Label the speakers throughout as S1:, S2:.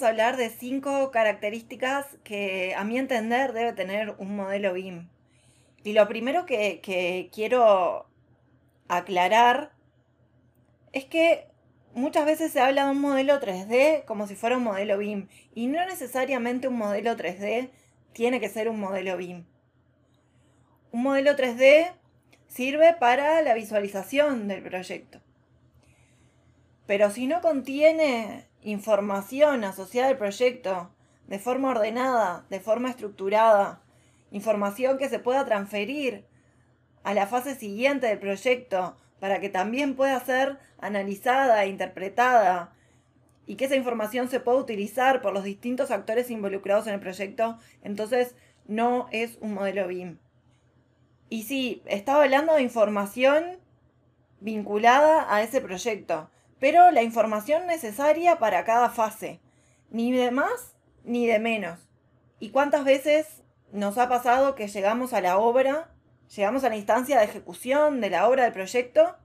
S1: Vamos a hablar de cinco características que a mi entender debe tener un modelo BIM. Y lo primero que, que quiero aclarar es que muchas veces se habla de un modelo 3D como si fuera un modelo BIM. Y no necesariamente un modelo 3D tiene que ser un modelo BIM. Un modelo 3D sirve para la visualización del proyecto. Pero si no contiene información asociada al proyecto de forma ordenada, de forma estructurada, información que se pueda transferir a la fase siguiente del proyecto para que también pueda ser analizada, interpretada y que esa información se pueda utilizar por los distintos actores involucrados en el proyecto, entonces no es un modelo BIM. Y sí, estaba hablando de información vinculada a ese proyecto, pero la información necesaria para cada fase, ni de más ni de menos. ¿Y cuántas veces nos ha pasado que llegamos a la obra, llegamos a la instancia de ejecución de la obra del proyecto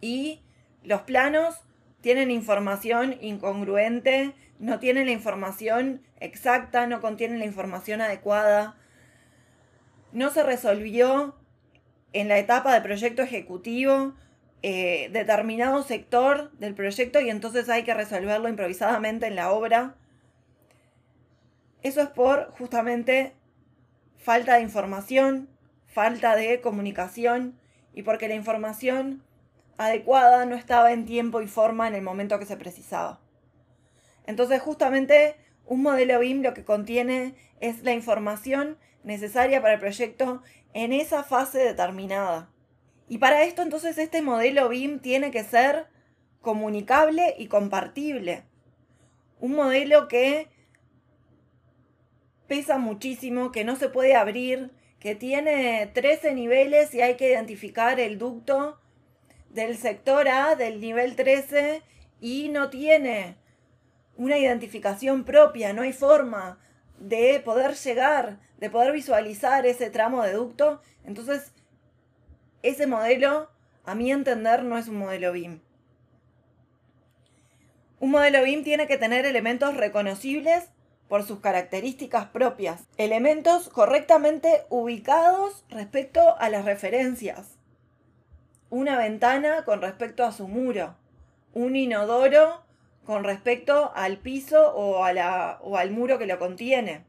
S1: y los planos tienen información incongruente, no tienen la información exacta, no contienen la información adecuada, no se resolvió en la etapa de proyecto ejecutivo eh, determinado sector del proyecto y entonces hay que resolverlo improvisadamente en la obra. Eso es por justamente falta de información, falta de comunicación y porque la información adecuada no estaba en tiempo y forma en el momento que se precisaba. Entonces justamente un modelo BIM lo que contiene es la información necesaria para el proyecto en esa fase determinada. Y para esto entonces este modelo BIM tiene que ser comunicable y compartible. Un modelo que pesa muchísimo, que no se puede abrir, que tiene 13 niveles y hay que identificar el ducto del sector A del nivel 13 y no tiene una identificación propia, no hay forma de poder llegar, de poder visualizar ese tramo de ducto, entonces ese modelo, a mi entender, no es un modelo BIM. Un modelo BIM tiene que tener elementos reconocibles por sus características propias, elementos correctamente ubicados respecto a las referencias. Una ventana con respecto a su muro, un inodoro con respecto al piso o, o al muro que lo contiene.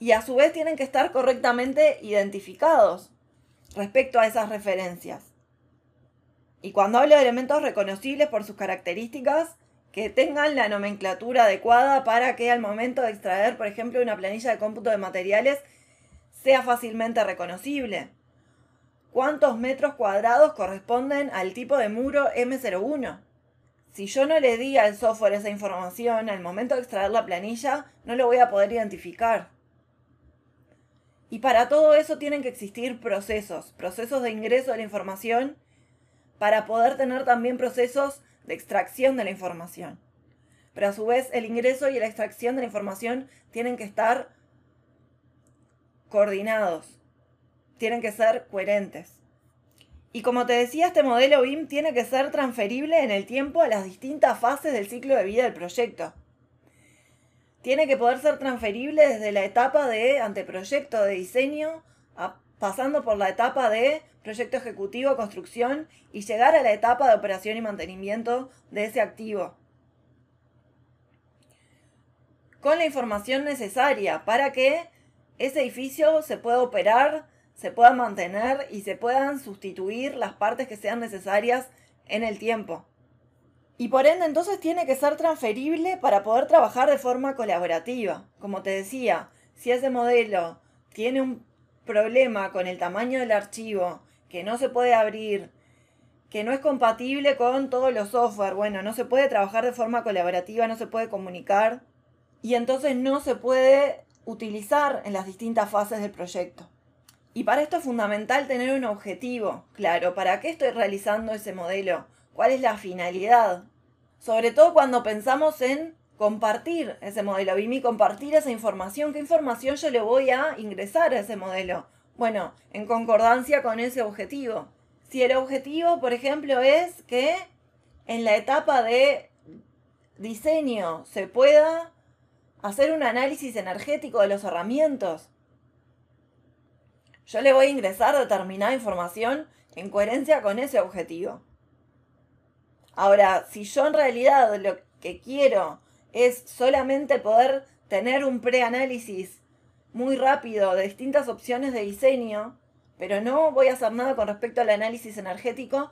S1: Y a su vez tienen que estar correctamente identificados respecto a esas referencias. Y cuando hablo de elementos reconocibles por sus características, que tengan la nomenclatura adecuada para que al momento de extraer, por ejemplo, una planilla de cómputo de materiales, sea fácilmente reconocible. ¿Cuántos metros cuadrados corresponden al tipo de muro M01? Si yo no le di al software esa información al momento de extraer la planilla, no lo voy a poder identificar. Y para todo eso tienen que existir procesos, procesos de ingreso de la información, para poder tener también procesos de extracción de la información. Pero a su vez el ingreso y la extracción de la información tienen que estar coordinados, tienen que ser coherentes. Y como te decía, este modelo BIM tiene que ser transferible en el tiempo a las distintas fases del ciclo de vida del proyecto. Tiene que poder ser transferible desde la etapa de anteproyecto de diseño, pasando por la etapa de proyecto ejecutivo, construcción y llegar a la etapa de operación y mantenimiento de ese activo. Con la información necesaria para que ese edificio se pueda operar se puedan mantener y se puedan sustituir las partes que sean necesarias en el tiempo. Y por ende entonces tiene que ser transferible para poder trabajar de forma colaborativa. Como te decía, si ese modelo tiene un problema con el tamaño del archivo, que no se puede abrir, que no es compatible con todos los software. Bueno, no se puede trabajar de forma colaborativa, no se puede comunicar y entonces no se puede utilizar en las distintas fases del proyecto. Y para esto es fundamental tener un objetivo, claro, ¿para qué estoy realizando ese modelo? ¿Cuál es la finalidad? Sobre todo cuando pensamos en compartir ese modelo BIM y compartir esa información. ¿Qué información yo le voy a ingresar a ese modelo? Bueno, en concordancia con ese objetivo. Si el objetivo, por ejemplo, es que en la etapa de diseño se pueda hacer un análisis energético de los herramientas, yo le voy a ingresar determinada información en coherencia con ese objetivo. Ahora, si yo en realidad lo que quiero es solamente poder tener un preanálisis muy rápido de distintas opciones de diseño, pero no voy a hacer nada con respecto al análisis energético,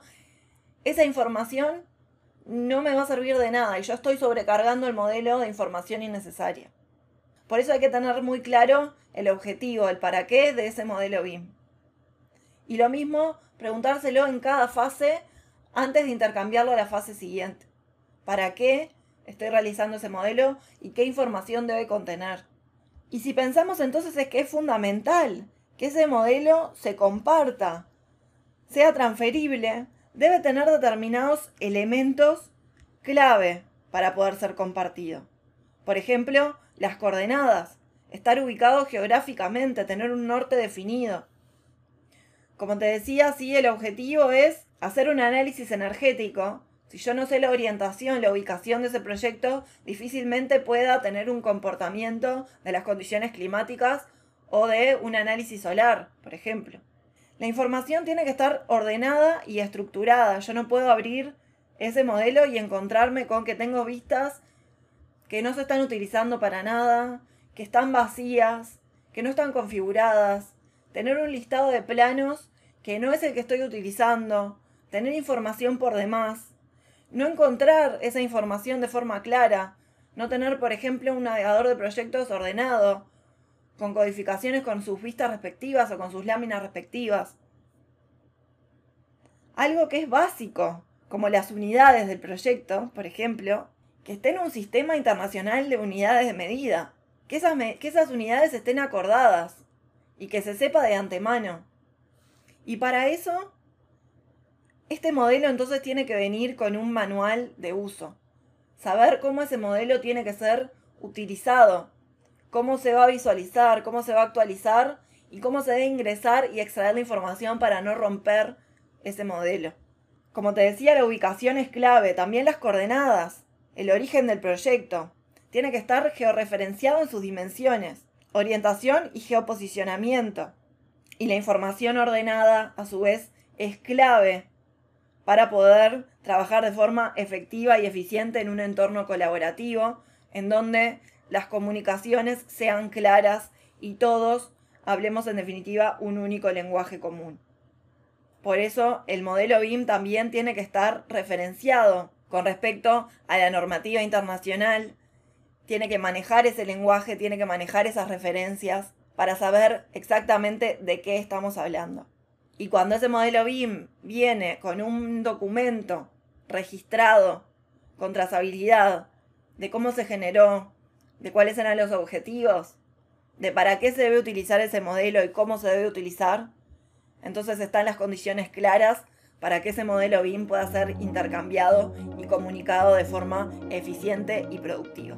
S1: esa información no me va a servir de nada y yo estoy sobrecargando el modelo de información innecesaria. Por eso hay que tener muy claro el objetivo, el para qué de ese modelo BIM. Y lo mismo, preguntárselo en cada fase antes de intercambiarlo a la fase siguiente. ¿Para qué estoy realizando ese modelo y qué información debe contener? Y si pensamos entonces es que es fundamental que ese modelo se comparta, sea transferible, debe tener determinados elementos clave para poder ser compartido. Por ejemplo, las coordenadas, estar ubicado geográficamente, tener un norte definido. Como te decía, sí, el objetivo es hacer un análisis energético. Si yo no sé la orientación, la ubicación de ese proyecto, difícilmente pueda tener un comportamiento de las condiciones climáticas o de un análisis solar, por ejemplo. La información tiene que estar ordenada y estructurada. Yo no puedo abrir ese modelo y encontrarme con que tengo vistas que no se están utilizando para nada, que están vacías, que no están configuradas. Tener un listado de planos que no es el que estoy utilizando. Tener información por demás. No encontrar esa información de forma clara. No tener, por ejemplo, un navegador de proyectos ordenado con codificaciones con sus vistas respectivas o con sus láminas respectivas. Algo que es básico, como las unidades del proyecto, por ejemplo, que estén en un sistema internacional de unidades de medida, que esas, que esas unidades estén acordadas y que se sepa de antemano. Y para eso, este modelo entonces tiene que venir con un manual de uso. Saber cómo ese modelo tiene que ser utilizado cómo se va a visualizar, cómo se va a actualizar y cómo se debe ingresar y extraer la información para no romper ese modelo. Como te decía, la ubicación es clave, también las coordenadas, el origen del proyecto. Tiene que estar georreferenciado en sus dimensiones, orientación y geoposicionamiento. Y la información ordenada, a su vez, es clave para poder trabajar de forma efectiva y eficiente en un entorno colaborativo, en donde las comunicaciones sean claras y todos hablemos en definitiva un único lenguaje común. Por eso el modelo BIM también tiene que estar referenciado con respecto a la normativa internacional, tiene que manejar ese lenguaje, tiene que manejar esas referencias para saber exactamente de qué estamos hablando. Y cuando ese modelo BIM viene con un documento registrado con trazabilidad de cómo se generó, de cuáles eran los objetivos, de para qué se debe utilizar ese modelo y cómo se debe utilizar, entonces están las condiciones claras para que ese modelo BIM pueda ser intercambiado y comunicado de forma eficiente y productiva.